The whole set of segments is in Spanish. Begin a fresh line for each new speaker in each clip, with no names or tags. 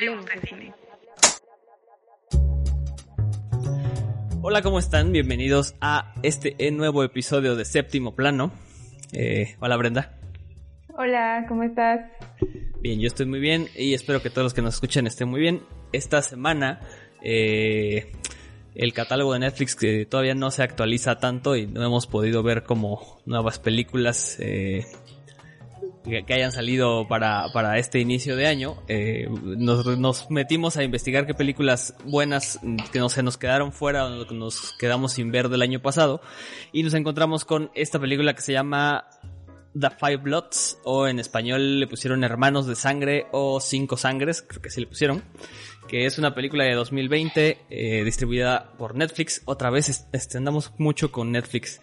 Hablemos de cine.
Hola, ¿cómo están? Bienvenidos a este nuevo episodio de Séptimo Plano. Eh, hola, Brenda.
Hola, ¿cómo estás?
Bien, yo estoy muy bien y espero que todos los que nos escuchen estén muy bien. Esta semana eh, el catálogo de Netflix que todavía no se actualiza tanto y no hemos podido ver como nuevas películas eh, que, hayan salido para, para, este inicio de año. Eh, nos, nos, metimos a investigar qué películas buenas que no se nos quedaron fuera o nos quedamos sin ver del año pasado y nos encontramos con esta película que se llama The Five Bloods o en español le pusieron Hermanos de Sangre o Cinco Sangres, creo que sí le pusieron que es una película de 2020 eh, distribuida por Netflix. Otra vez este, andamos mucho con Netflix.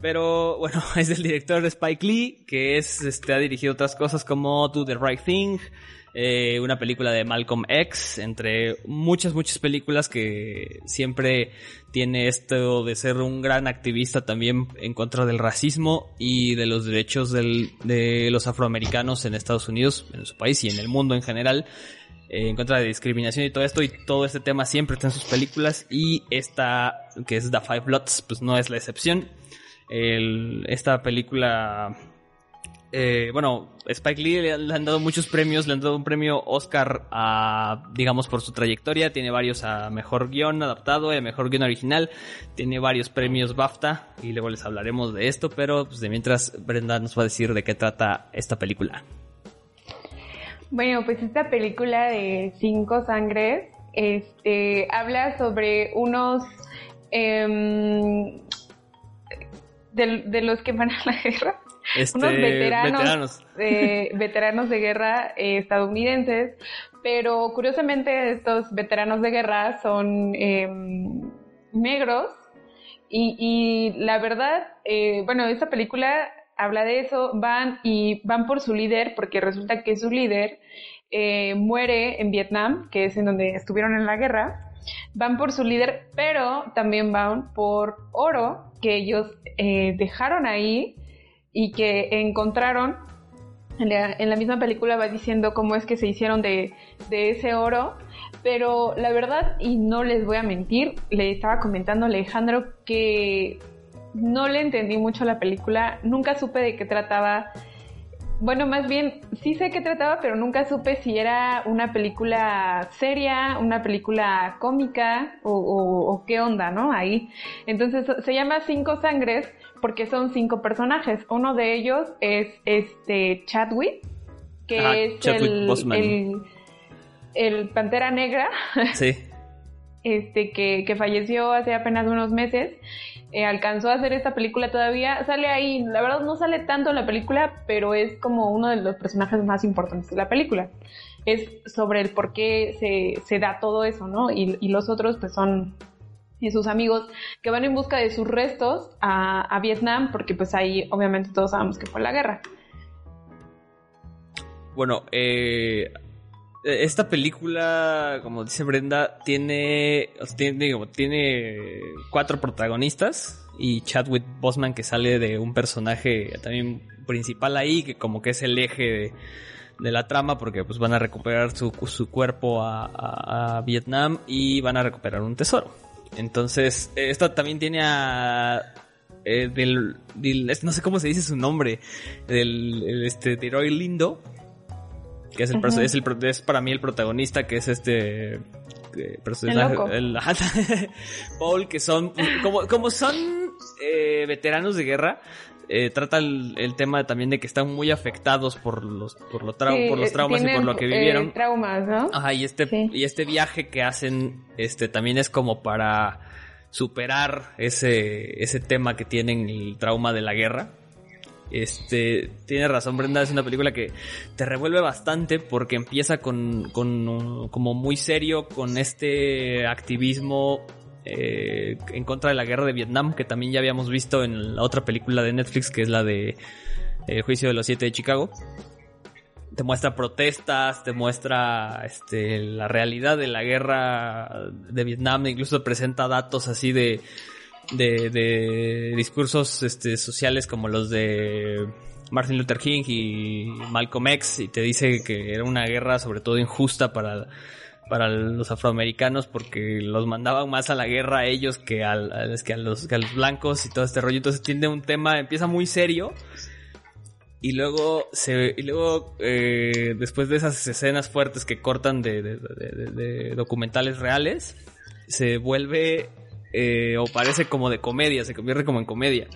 Pero bueno, es del director Spike Lee, que es, este, ha dirigido otras cosas como Do the Right Thing, eh, una película de Malcolm X, entre muchas, muchas películas que siempre tiene esto de ser un gran activista también en contra del racismo y de los derechos del, de los afroamericanos en Estados Unidos, en su país y en el mundo en general. Eh, en contra de discriminación y todo esto, y todo este tema siempre está en sus películas, y esta, que es The Five Bloods, pues no es la excepción. Esta película, eh, bueno, Spike Lee le, han dado muchos premios, le han dado un premio Oscar a, digamos, por su trayectoria, tiene varios a Mejor Guión Adaptado a Mejor Guión Original, tiene varios premios BAFTA, y luego les hablaremos de esto, pero pues de mientras Brenda nos va a decir de qué trata esta película.
Bueno, pues esta película de Cinco Sangres este, habla sobre unos em, de, los que van a la guerra.
Este,
unos veteranos, veteranos. De, guerra eh, estadounidenses, pero curiosamente estos veteranos de guerra son em, negros y, y, la verdad, eh, bueno, esta película habla de eso, van y van por su líder, porque resulta que su líder eh, muere en Vietnam, que es en donde estuvieron en la guerra. Van por su líder, pero también van por oro que ellos eh, dejaron ahí y que encontraron. En la, misma película va diciendo cómo es que se hicieron de, de ese oro, pero la verdad, y no les voy a mentir, le estaba comentando a Alejandro que no le entendí mucho la película, nunca supe de qué trataba. Bueno, más bien, sí sé qué trataba, pero nunca supe si era una película seria, una película cómica o, qué onda, ¿no? Ahí. Entonces, se llama Cinco Sangres porque son cinco personajes. Uno de ellos es este Chadwick, que es el, el, Pantera Negra.
Sí.
Este, que, que falleció hace apenas unos meses eh, alcanzó a hacer esta película todavía. Sale ahí, la verdad no sale tanto en la película, pero es como uno de los personajes más importantes de la película. Es sobre el por qué se, se da todo eso, ¿no? Y, y los otros pues son sus amigos que van en busca de sus restos a, a Vietnam, porque pues ahí obviamente todos sabemos que fue la guerra.
Bueno, eh, eh, esta película, como dice Brenda, tiene, tiene, tiene cuatro protagonistas y Chadwick Bosman que sale de un personaje también principal ahí, que como que es el eje de, la trama porque pues van a recuperar su, su cuerpo a, Vietnam y van a recuperar un tesoro. Entonces, esto también tiene a... Eh, no sé cómo se dice su nombre, del este, de Roy Lindo, que es el, es, el es para mí el protagonista, que es este eh, personaje, el, Paul, que son, como, como son eh, veteranos de guerra, eh, trata el, tema también de que están muy afectados por los por, los por los traumas y por lo que vivieron.
traumas, ¿no?
Ajá, y este, y este viaje que hacen este también es como para superar ese, ese tema que tienen el trauma de la guerra. Este, tiene razón Brenda, es una película que te revuelve bastante porque empieza con, con como muy serio con este activismo eh, en contra de la guerra de Vietnam que también ya habíamos visto en la otra película de Netflix que es la de El juicio de los siete de Chicago. Te muestra protestas, te muestra este, la realidad de la guerra de Vietnam, incluso presenta datos así de de, de discursos este, sociales como los de Martin Luther King y Malcolm X y te dice que era una guerra sobre todo injusta para, para los afroamericanos porque los mandaban más a la guerra a ellos que, a los, que a los blancos y todo este rollo. Entonces tiene un tema, empieza muy serio y luego se y luego eh, después de esas escenas fuertes que cortan de, documentales reales se vuelve eh, o parece como de comedia se convierte como en comedia.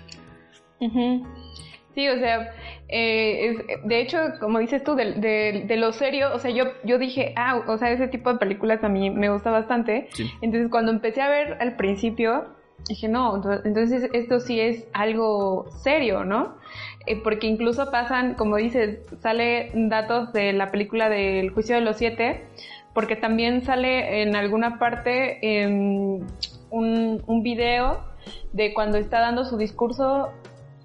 Sí o sea eh, de hecho como dices tú de, de, lo serio o sea yo yo dije ah o sea ese tipo de películas a mí me gusta bastante entonces cuando empecé a ver al principio dije no entonces esto sí es algo serio no eh, porque incluso pasan, como dices, sale datos de la película del juicio de los siete, porque también sale en alguna parte un, un video de cuando está dando su discurso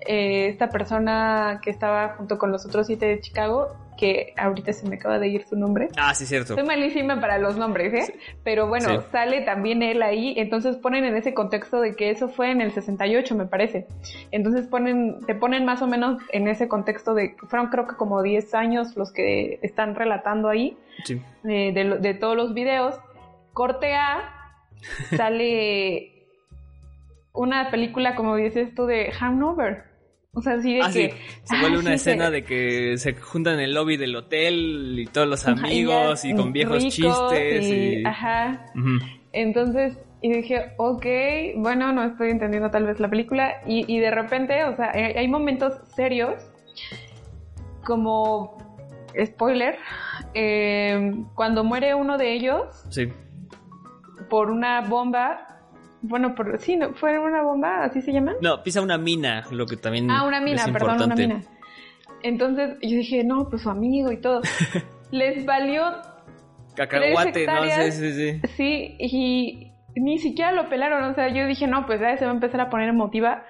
eh, esta persona que estaba junto con los otros siete de Chicago que ahorita se me acaba de ir su nombre.
Ah, sí, cierto.
Soy malísima para los nombres, ¿eh? Pero bueno, sale también él ahí, entonces ponen en ese contexto de que eso fue en el 68, me parece. Entonces ponen, te ponen más o menos en ese contexto de que fueron creo que como 10 años los que están relatando ahí, sí. Eh, de, de todos los videos. Corte A, sale una película, como dices tú, de Hanover. O sea, así de ah, que.
Se vuelve una escena de que se juntan en el lobby del hotel y todos los amigos y, con viejos chistes. Y,
Ajá. Entonces, y dije, ok, bueno, no estoy entendiendo tal vez la película. Y, y de repente, o sea, hay momentos serios, como spoiler, eh, cuando muere uno de ellos.
Sí.
Por una bomba, bueno, por, sí, ¿no? ¿fue una bomba? ¿Así se llama?
No, pisa una mina, lo que también.
Ah, una mina, perdón, una mina. Entonces yo dije, no, pues su amigo y todo. Les valió.
Cacahuate, no sí, sí,
sí. Sí, y ni siquiera lo pelaron. O sea, yo dije, no, pues ya se va a empezar a poner emotiva.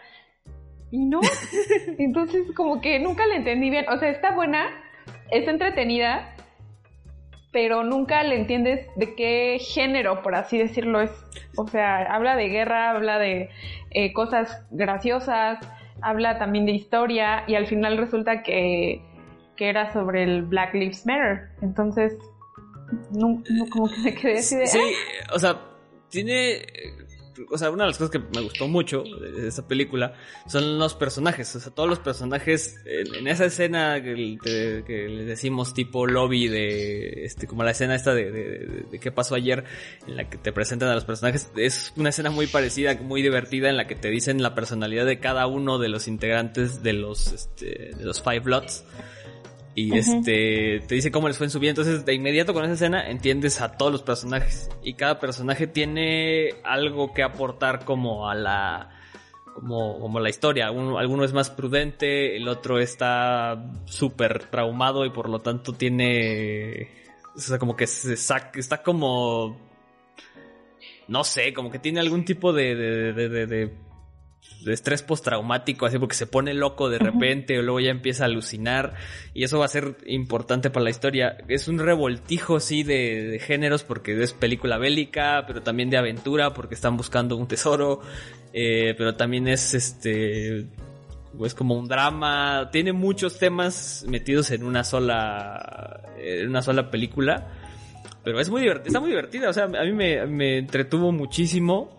Y no. Entonces, como que nunca le entendí bien. O sea, está buena, es entretenida, pero nunca le entiendes de qué género, por así decirlo, es. O sea, habla de guerra, habla de eh, cosas graciosas, habla también de historia y al final resulta que, que era sobre el Black Lives Matter. Entonces, no, como que me quedé así de...
Sí, o sea, tiene o sea, una de las cosas que me gustó mucho de esa película son los personajes. O sea, todos los personajes en, esa escena que, que, les decimos tipo lobby de, este, como la escena esta de, de, qué pasó ayer, en la que te presentan a los personajes, es una escena muy parecida, muy divertida, en la que te dicen la personalidad de cada uno de los integrantes de los, este, de los Five Bloods y este te dice cómo les fue en su vida. Entonces, de inmediato con esa escena entiendes a todos los personajes y cada personaje tiene algo que aportar como a la como, como la historia. Alguno, es más prudente, el otro está súper traumado y por lo tanto tiene o sea, como que se está como no sé, como que tiene algún tipo de, de de estrés postraumático, así porque se pone loco de repente o luego ya empieza a alucinar y eso va a ser importante para la historia. Es un revoltijo, sí, de, géneros porque es película bélica, pero también de aventura porque están buscando un tesoro, eh, pero también es este es como un drama, tiene muchos temas metidos en una sola en una sola película. Pero es muy divertida, está muy divertida, o sea, a mí me, me entretuvo muchísimo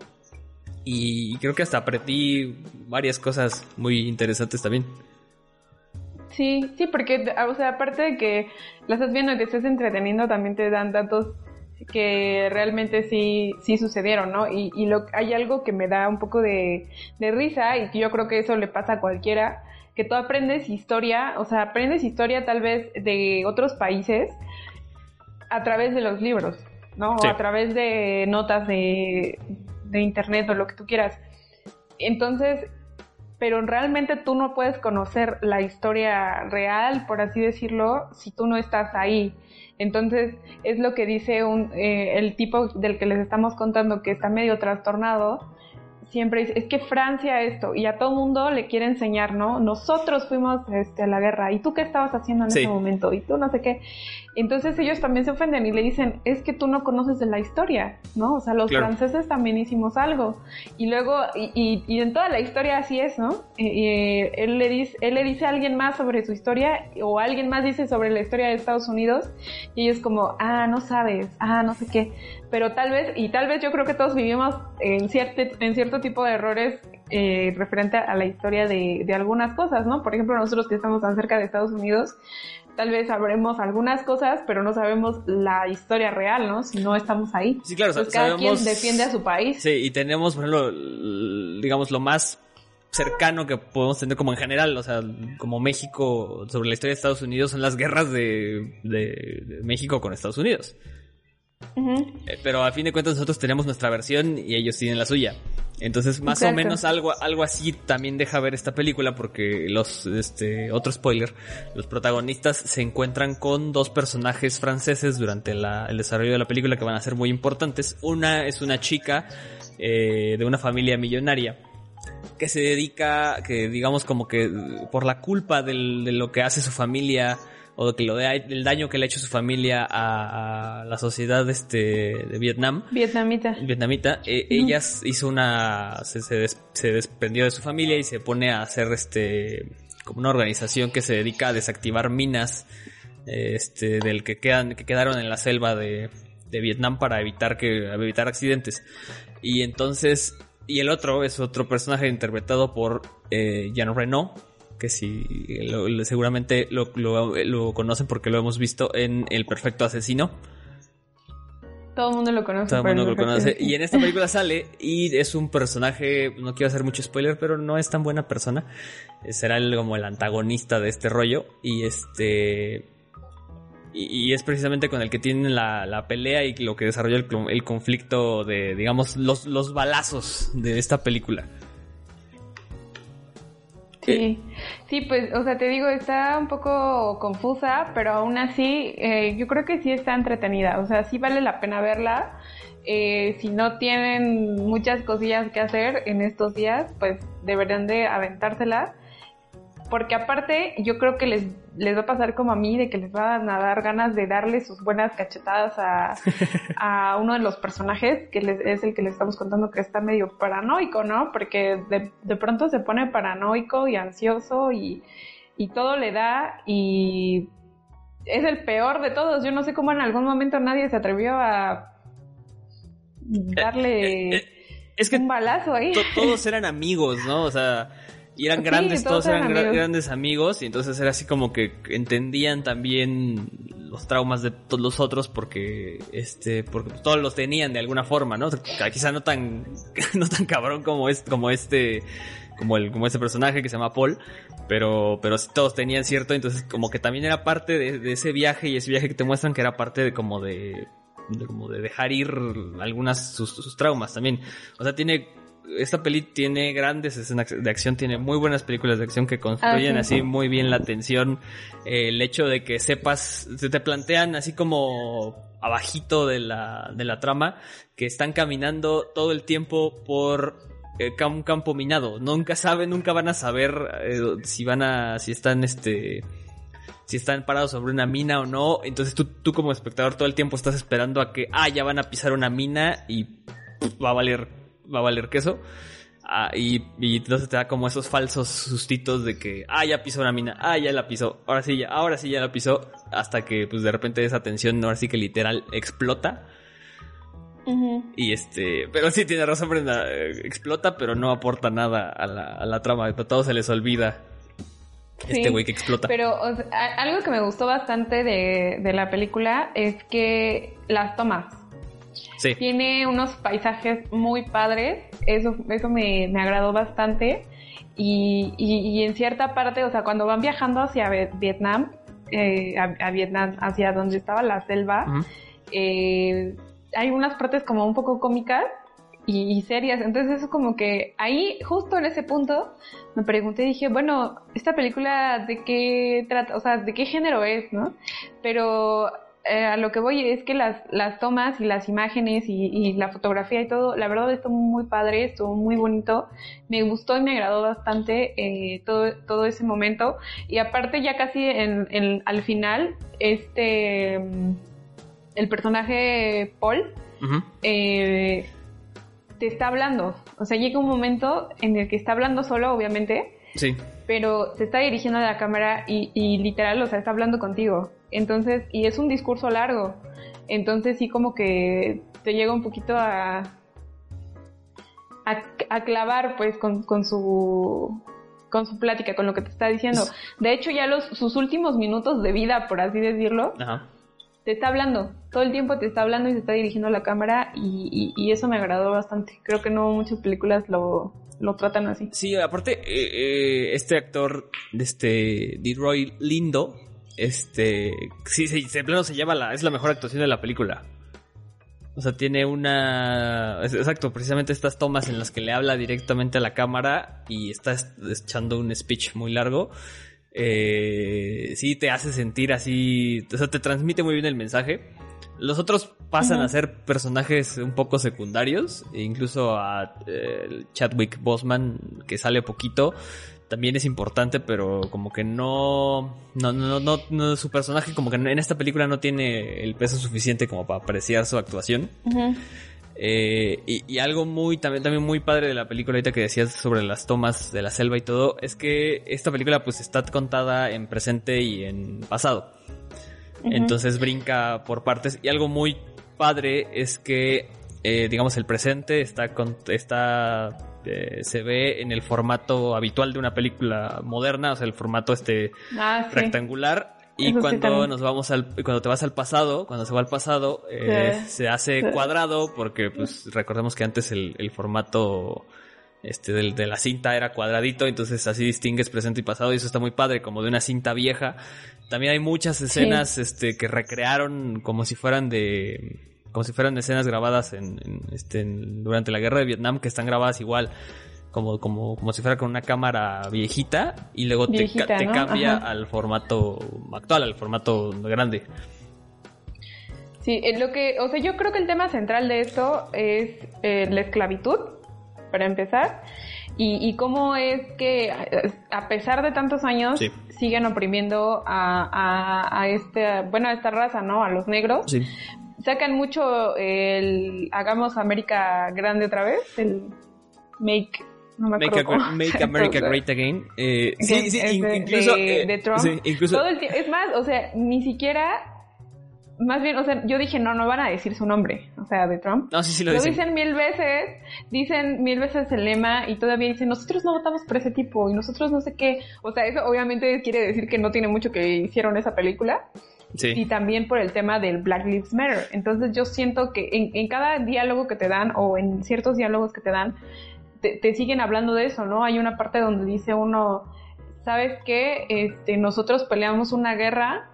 y creo que hasta aprendí varias cosas muy interesantes también.
Sí, sí, porque, o sea, aparte de que la estás viendo y te estás entreteniendo, también te dan datos que realmente sí, sí sucedieron, ¿no? Y, y lo, hay algo que me da un poco de, de risa y que yo creo que eso le pasa a cualquiera, que tú aprendes historia, o sea, aprendes historia tal vez de otros países a través de los libros, ¿no? O a través de notas de, de internet o lo que tú quieras. Entonces, pero realmente tú no puedes conocer la historia real, por así decirlo, si tú no estás ahí. Entonces, es lo que dice un, eh, el tipo del que les estamos contando que está medio trastornado, siempre dice, es que Francia esto, y a todo mundo le quiere enseñar, ¿no? Nosotros fuimos este, a la guerra, ¿y tú qué estabas haciendo en ese momento? Y tú no sé qué. Entonces ellos también se ofenden y le dicen, es que tú no conoces de la historia, ¿no? O sea, los franceses también hicimos algo. Y luego, y, y, en toda la historia así es, ¿no? Y, él, le dice, él le dice a alguien más sobre su historia, o alguien más dice sobre la historia de Estados Unidos, y ellos como, ah, no sabes, ah, no sé qué. Pero tal vez, y tal vez yo creo que todos vivimos en cierto, en cierto tipo de errores eh, referente a la historia de, de algunas cosas, ¿no? Por ejemplo, nosotros que estamos tan cerca de Estados Unidos, tal vez sabremos algunas cosas, pero no sabemos la historia real, ¿no? Si no estamos ahí.
Sí, claro,
cada quien defiende a su país.
Sí, y tenemos, por ejemplo, digamos, lo más cercano que podemos tener como en general, o sea, como México sobre la historia de Estados Unidos son las guerras de, de México con Estados Unidos. Eh, pero a fin de cuentas nosotros tenemos nuestra versión y ellos tienen la suya. Entonces, más o menos algo, algo así también deja ver esta película porque los, este, otro spoiler, los protagonistas se encuentran con dos personajes franceses durante el desarrollo de la película que van a ser muy importantes. Una es una chica eh, de una familia millonaria que se dedica, que digamos como que por la culpa de lo que hace su familia, o que lo de, el daño que le ha hecho su familia a, la sociedad este de Vietnam.
Vietnamita.
Vietnamita. E, ella hizo una se, se, desprendió de su familia y se pone a hacer este como una organización que se dedica a desactivar minas este del que quedan que quedaron en la selva de, de Vietnam para evitar que evitar accidentes. Y entonces y el otro es otro personaje interpretado por eh, Jean Reno, que si seguramente lo, conocen porque lo hemos visto en El Perfecto Asesino.
Todo el mundo lo conoce.
Todo el mundo lo conoce. Y en esta película sale y es un personaje, no quiero hacer mucho spoiler, pero no es tan buena persona. Será el, como el antagonista de este rollo. Y este... Y, es precisamente con el que tienen la, pelea y lo que desarrolla el, el conflicto de, digamos, los, los balazos de esta película.
Sí, sí, pues, o sea, te digo, está un poco confusa, pero aún así, eh, yo creo que sí está entretenida, o sea, sí vale la pena verla. Eh, si no tienen muchas cosillas que hacer en estos días, pues deberían de aventársela porque aparte yo creo que les, les va a pasar como a mí, de que les van a dar ganas de darle sus buenas cachetadas a, a uno de los personajes, que es el que les estamos contando que está medio paranoico, ¿no? Porque de, de pronto se pone paranoico y ansioso y, y todo le da y es el peor de todos. Yo no sé cómo en algún momento nadie se atrevió a darle... Eh, eh, es que un balazo ahí.
todos eran amigos, ¿no? O sea, y eran grandes, todos, eran, grandes amigos y entonces era así como que entendían también los traumas de todos los otros porque este porque todos los tenían de alguna forma, ¿no? quizá no tan no tan cabrón como es como este como el como ese personaje que se llama Paul, pero pero sí todos tenían cierto, entonces como que también era parte de, ese viaje y ese viaje que te muestran que era parte de como de como de dejar ir algunas sus, sus, traumas también. O sea, tiene esta peli tiene grandes escenas de acción, tiene muy buenas películas de acción que construyen ah, así muy bien la tensión. el hecho de que sepas, se te plantean así como abajito de la, de la trama, que están caminando todo el tiempo por eh, un campo minado. Nunca saben, nunca van a saber eh, si van a, si están este, si están parados sobre una mina o no. Entonces tú, tú como espectador todo el tiempo estás esperando a que, ah, ya van a pisar una mina y va a valer va a valer queso. Ah, y, entonces te da como esos falsos sustitos de que, ah, ya pisó una mina, ah, ya la pisó, ahora sí, ya, ahora sí ya la pisó, hasta que pues de repente esa tensión, ahora sí que literal explota. Y este, pero sí tiene razón Brenda, eh, explota, pero no aporta nada a la, a la trama, a todos se les olvida este güey que explota.
Pero algo que me gustó bastante de, de la película es que las tomas, tiene unos paisajes muy padres, eso, eso me, me agradó bastante. Y, y, en cierta parte, o sea, cuando van viajando hacia Vietnam, eh, a, Vietnam, hacia donde estaba la selva, eh, hay unas partes como un poco cómicas y, serias. Entonces eso como que ahí, justo en ese punto, me pregunté, dije, bueno, esta película de qué trata, o sea, de qué género es, ¿no? Pero eh, a lo que voy es que las, las tomas y las imágenes y, la fotografía y todo, la verdad estuvo muy padre, estuvo muy bonito, me gustó y me agradó bastante eh, todo, todo ese momento. Y aparte ya casi en, al final, este, el personaje Paul, eh, te está hablando. O sea, llega un momento en el que está hablando solo, obviamente.
Sí.
Pero se está dirigiendo a la cámara y, y literal, o sea, está hablando contigo. Entonces, y es un discurso largo. Entonces sí como que te llega un poquito a, a, clavar pues con, con, su con su plática, con lo que te está diciendo. De hecho, ya los, sus últimos minutos de vida, por así decirlo, te está hablando. Todo el tiempo te está hablando y se está dirigiendo a la cámara y, y, eso me agradó bastante. Creo que no muchas películas lo, lo tratan así.
Sí, aparte, eh, eh, este actor, este, Roy Lindo, este, sí, sí, de plano se lleva la, es la mejor actuación de la película. O sea, tiene una... Exacto, precisamente estas tomas en las que le habla directamente a la cámara y está echando un speech muy largo. Eh, sí, te hace sentir así... O sea, te transmite muy bien el mensaje. Los otros pasan a ser personajes un poco secundarios. E incluso a eh, Chadwick Boseman, que sale poquito, también es importante, pero como que no, no, no, no, su personaje como que en esta película no tiene el peso suficiente como para apreciar su actuación. Eh, y, algo muy, también, también muy padre de la película ahorita que decías sobre las tomas de la selva y todo, es que esta película pues está contada en presente y en pasado. Entonces brinca por partes. Y algo muy padre es que, eh, digamos, el presente está, con, está este, se ve en el formato habitual de una película moderna, o sea, el formato este ah, rectangular. Y cuando nos vamos al, cuando te vas al pasado, cuando se va al pasado, eh, se hace cuadrado, porque pues recordemos que antes el, formato este de la cinta era cuadradito, entonces así distingues presente y pasado, y eso está muy padre, como de una cinta vieja. También hay muchas escenas este, que recrearon como si fueran de como si fueran escenas grabadas en, este, durante la guerra de Vietnam, que están grabadas igual, como, como, como si fuera con una cámara viejita, y luego te, cambia al formato actual, al formato grande.
Sí, eh, lo que, o sea, yo creo que el tema central de esto es eh, la esclavitud, para empezar, y, cómo es que a pesar de tantos años siguen oprimiendo a, a, este, bueno, a esta raza, ¿no? A los negros. Sí sacan mucho el hagamos América grande otra vez, el make no me
make, make, America Great Again. Eh, sí, sí, incluso,
de, eh, Trump. Sí, incluso, Todo el es más, o sea, ni siquiera más bien, o sea, yo dije, no, no van a decir su nombre, o sea, de Trump.
No, sí, sí lo,
lo dicen. mil veces, dicen mil veces el lema y todavía dicen, nosotros no votamos por ese tipo y nosotros no sé qué. O sea, eso obviamente quiere decir que no tiene mucho que hicieron esa película y también por el tema del Black Lives Matter. Entonces yo siento que en, cada diálogo que te dan o en ciertos diálogos que te dan, te, siguen hablando de eso, ¿no? Hay una parte donde dice uno, ¿sabes qué? Este, nosotros peleamos una guerra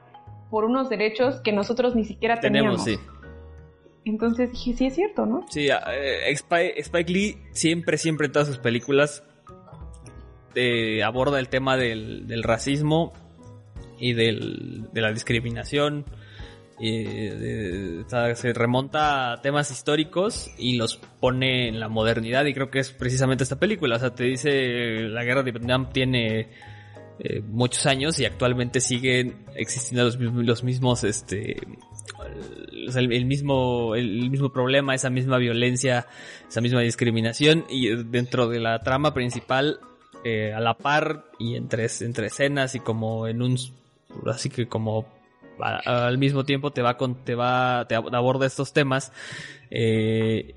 por unos derechos que nosotros ni siquiera teníamos. Tenemos, sí. Entonces dije, sí es cierto, ¿no?
Sí, eh, Spike, Lee siempre, siempre en todas sus películas eh, aborda el tema del, del racismo y del, de la discriminación. se remonta a temas históricos y los pone en la modernidad y creo que es precisamente esta película. O sea, te dice la guerra de Vietnam tiene eh, muchos años y actualmente siguen existiendo los los mismos este, el, mismo, el mismo problema, esa misma violencia, esa misma discriminación y dentro de la trama principal eh, a la par y entre, entre escenas y como en un así que como al mismo tiempo te va con, te va, te aborda estos temas. Eh,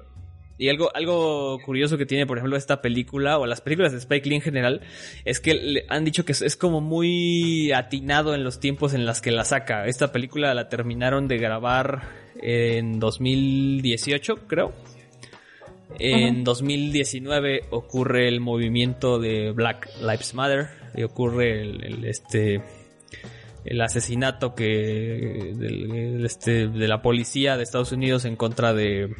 y algo, algo curioso que tiene, por ejemplo, esta película, o las películas de Spike Lee en general, es que le han dicho que es, como muy atinado en los tiempos en las que la saca. Esta película la terminaron de grabar en 2018, creo. En 2019 ocurre el movimiento de Black Lives Matter y ocurre el este el asesinato que este, de la policía de Estados Unidos en contra de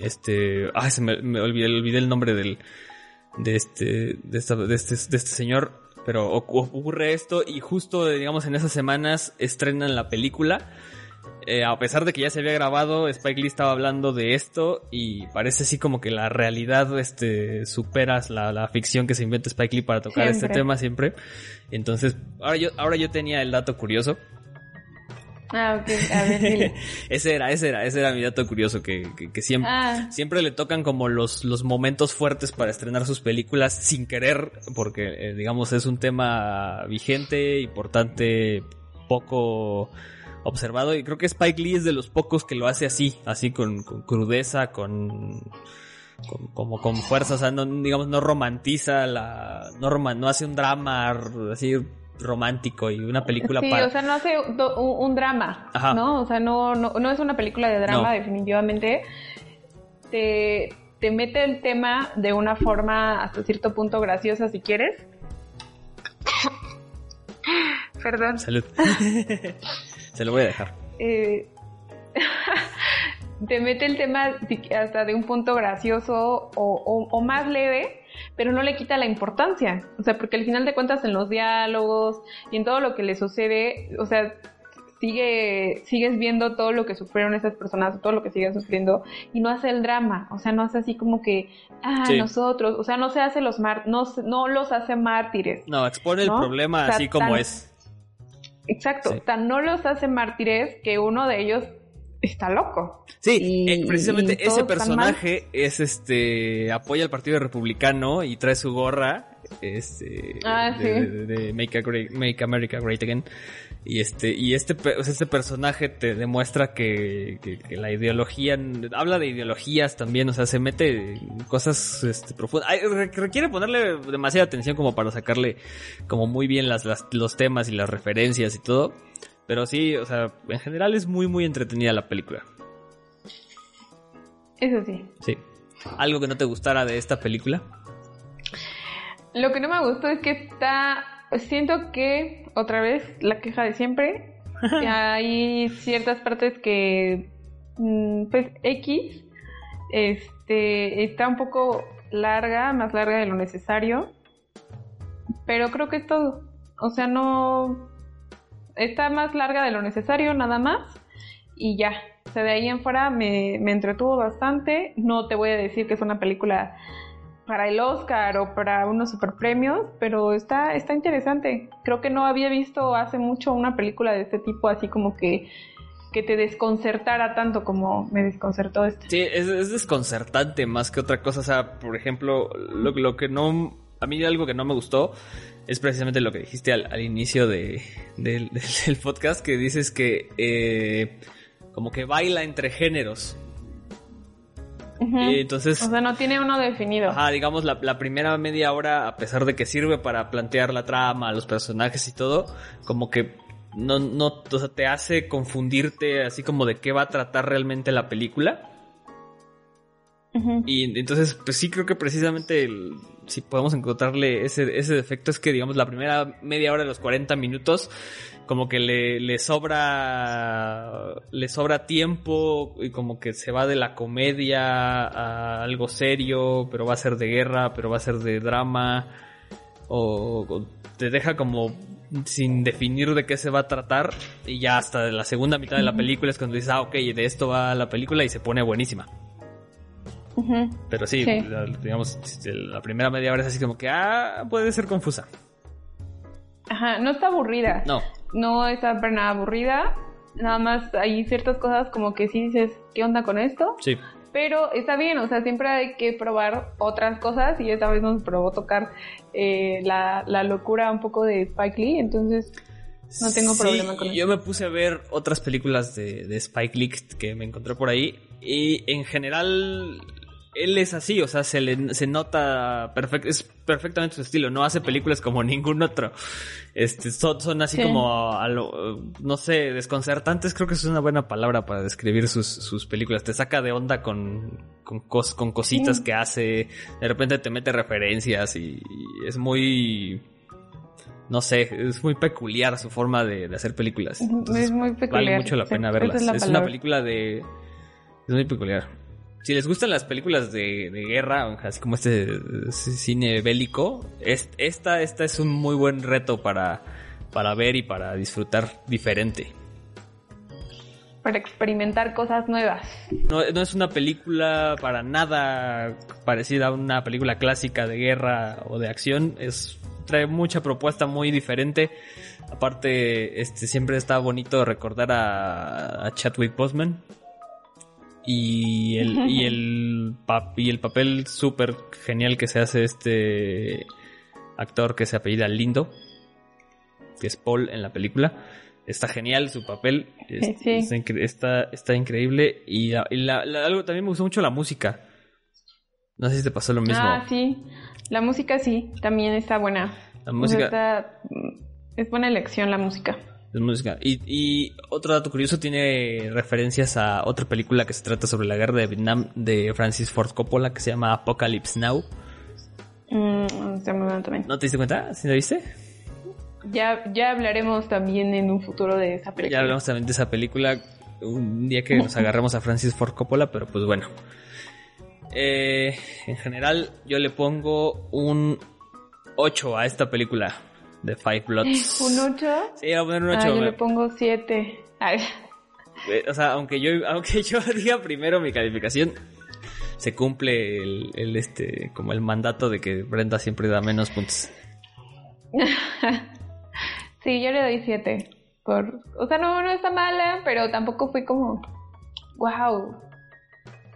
este ah se me, olvidé, olvidé, el nombre del de este de, este de este señor pero ocurre esto y justo digamos en esas semanas estrenan la película eh, a pesar de que ya se había grabado, Spike Lee estaba hablando de esto y parece así como que la realidad este, supera la, ficción que se inventa Spike Lee para tocar este tema siempre. Entonces, ahora yo, ahora yo tenía el dato curioso.
Ah, ok, a ver,
ese era, ese era, ese era mi dato curioso, que, siempre, ah. siempre le tocan como los, los momentos fuertes para estrenar sus películas sin querer, porque eh, digamos es un tema vigente, importante, poco observado y creo que Spike Lee es de los pocos que lo hace así, así con, crudeza, con, como con fuerza, o sea, no, digamos, no romantiza la, no, no hace un drama así romántico y una película
sí, o sea, no hace un, drama, ¿no? O sea, no, no, es una película de drama, definitivamente. Te, te mete el tema de una forma hasta cierto punto graciosa, si quieres. Perdón.
Salud. Se lo voy a dejar.
Eh, te mete el tema hasta de un punto gracioso o, más leve, pero no le quita la importancia. O sea, porque al final de cuentas en los diálogos y en todo lo que le sucede, o sea, sigue, sigues viendo todo lo que sufrieron esas personas, todo lo que siguen sufriendo, y no hace el drama, o sea, no hace así como que, ah, nosotros, o sea, no se hace los mar no, no los hace mártires.
No, expone el problema así como es.
Exacto, tan no los hace mártires que uno de ellos está loco.
Sí, eh, precisamente ese personaje es este apoya al Partido Republicano y trae su gorra este
ah,
de, Make, Make America Great Again y este, y este, este personaje te demuestra que, la ideología, habla de ideologías también, o sea, se mete en cosas este, profundas. requiere ponerle demasiada atención como para sacarle como muy bien las, los temas y las referencias y todo. Pero sí, o sea, en general es muy, muy entretenida la película.
Eso sí.
Sí. ¿Algo que no te gustara de esta película?
Lo que no me gustó es que está siento que otra vez la queja de siempre. hay ciertas partes que, mm, pues, X, este, está un poco larga, más larga de lo necesario. Pero creo que es todo. O sea, no. Está más larga de lo necesario, nada más. Y ya. O sea, de ahí en fuera me, me entretuvo bastante. No te voy a decir que es una película para el Oscar o para unos super premios, pero está, está interesante. Creo que no había visto hace mucho una película de este tipo así como que que te desconcertara tanto como me desconcertó esta.
Sí, es, desconcertante más que otra cosa. O sea, por ejemplo, lo, que no. A mí algo que no me gustó es precisamente lo que dijiste al, inicio de, del podcast, que dices que eh, como que baila entre géneros entonces,
o sea, no tiene uno definido.
Ajá, digamos, la, primera media hora, a pesar de que sirve para plantear la trama, los personajes y todo, como que no, no, o sea, te hace confundirte así como de qué va a tratar realmente la película. Y entonces, pues sí creo que precisamente si podemos encontrarle ese, ese defecto es que, digamos, la primera media hora de los 40 minutos como que le, le sobra le sobra tiempo y como que se va de la comedia a algo serio, pero va a ser de guerra, pero va a ser de drama o, te deja como sin definir de qué se va a tratar y ya hasta la segunda mitad de la película es cuando dices, ah, ok, de esto va la película y se pone buenísima. Pero sí, digamos, la primera media hora es así como que, ah, puede ser confusa.
Ajá, no está aburrida.
No
no está para nada aburrida. Nada más hay ciertas cosas como que sí dices, ¿qué onda con esto?
Sí.
Pero está bien, o sea, siempre hay que probar otras cosas y esta vez nos probó tocar eh, la, locura un poco de Spike Lee, entonces no tengo problema con eso.
Yo me puse a ver otras películas de, de Spike Lee que me encontré por ahí y en general él es así, o sea, se le se nota perfecto, es perfectamente su estilo, no hace películas como ningún otro. Este, son, así como a lo, no sé, desconcertantes, creo que es una buena palabra para describir sus, sus películas. Te saca de onda con, con, con cositas que hace, de repente te mete referencias y, es muy no sé, es muy peculiar su forma de, hacer películas.
es muy peculiar.
Vale mucho la pena verlas. Es, es una película de... Es muy peculiar si les gustan las películas de, guerra, así como este cine bélico, esta, esta es un muy buen reto para, para ver y para disfrutar diferente.
para experimentar cosas nuevas.
No, no, es una película para nada parecida a una película clásica de guerra o de acción. Es trae mucha propuesta muy diferente. Aparte, este siempre está bonito recordar a, a Chadwick Boseman. Y el, y el, y el papel súper genial que se hace este actor que se apellida Lindo, que es Paul en la película está genial su papel. Está, está, increíble. Y, algo también me gustó mucho la música. No sé si te pasó lo mismo.
Ah, sí. La música sí, también está buena. La música. es buena elección la música.
Es música. Y, y, otro dato curioso tiene referencias a otra película que se trata sobre la guerra de Vietnam de Francis Ford Coppola que se llama Apocalypse Now.
Mm, también.
¿No te diste cuenta? ¿Sí la viste?
Ya, ya hablaremos también en un futuro de esa película.
Ya hablaremos también de esa película un día que nos agarremos a Francis Ford Coppola, pero pues bueno. Eh, en general, yo le pongo un 8 a esta película de Five Bloods.
¿Un 8?
Sí, voy a poner un 8.
Ah, yo le pongo 7.
Eh, o sea, aunque yo, aunque yo diga primero mi calificación, se cumple el, el, este como el mandato de que Brenda siempre da menos puntos.
Sí, yo le doy 7. Por... O sea, no, no está mala, pero tampoco fui como, wow,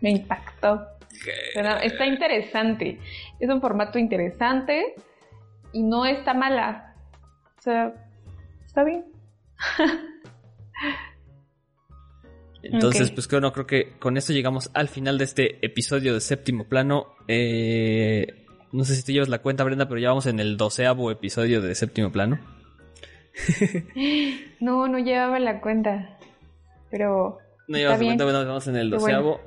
me impactó. está interesante. Es un formato interesante y no está mala. O sea, está bien.
Entonces, pues creo, no, creo que con esto llegamos al final de este episodio de séptimo plano. Eh, no sé si tú llevas la cuenta, Brenda, pero ya vamos en el doceavo episodio de séptimo plano.
no, no llevaba la cuenta. Pero.
No llevaba la cuenta, bueno, vamos en el doceavo.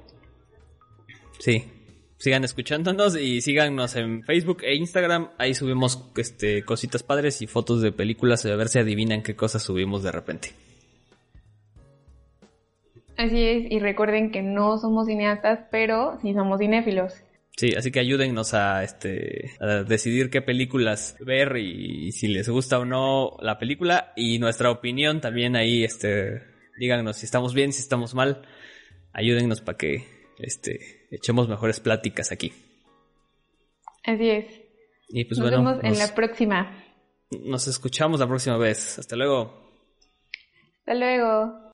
Sí. Sigan escuchándonos y síganos en Facebook e Instagram. Ahí subimos este, cositas padres y fotos de películas a ver si adivinan qué cosas subimos de repente.
Así es, y recuerden que no somos cineastas, pero sí somos cinéfilos.
Sí, así que ayúdennos a, este, a decidir qué películas ver y, si les gusta o no la película y nuestra opinión también ahí, este, díganos si estamos bien, si estamos mal, ayúdennos para que, este, echemos mejores pláticas aquí.
Así es.
Y pues
nos
bueno.
Vemos en la próxima.
Nos escuchamos la próxima vez. Hasta luego.
Hasta luego.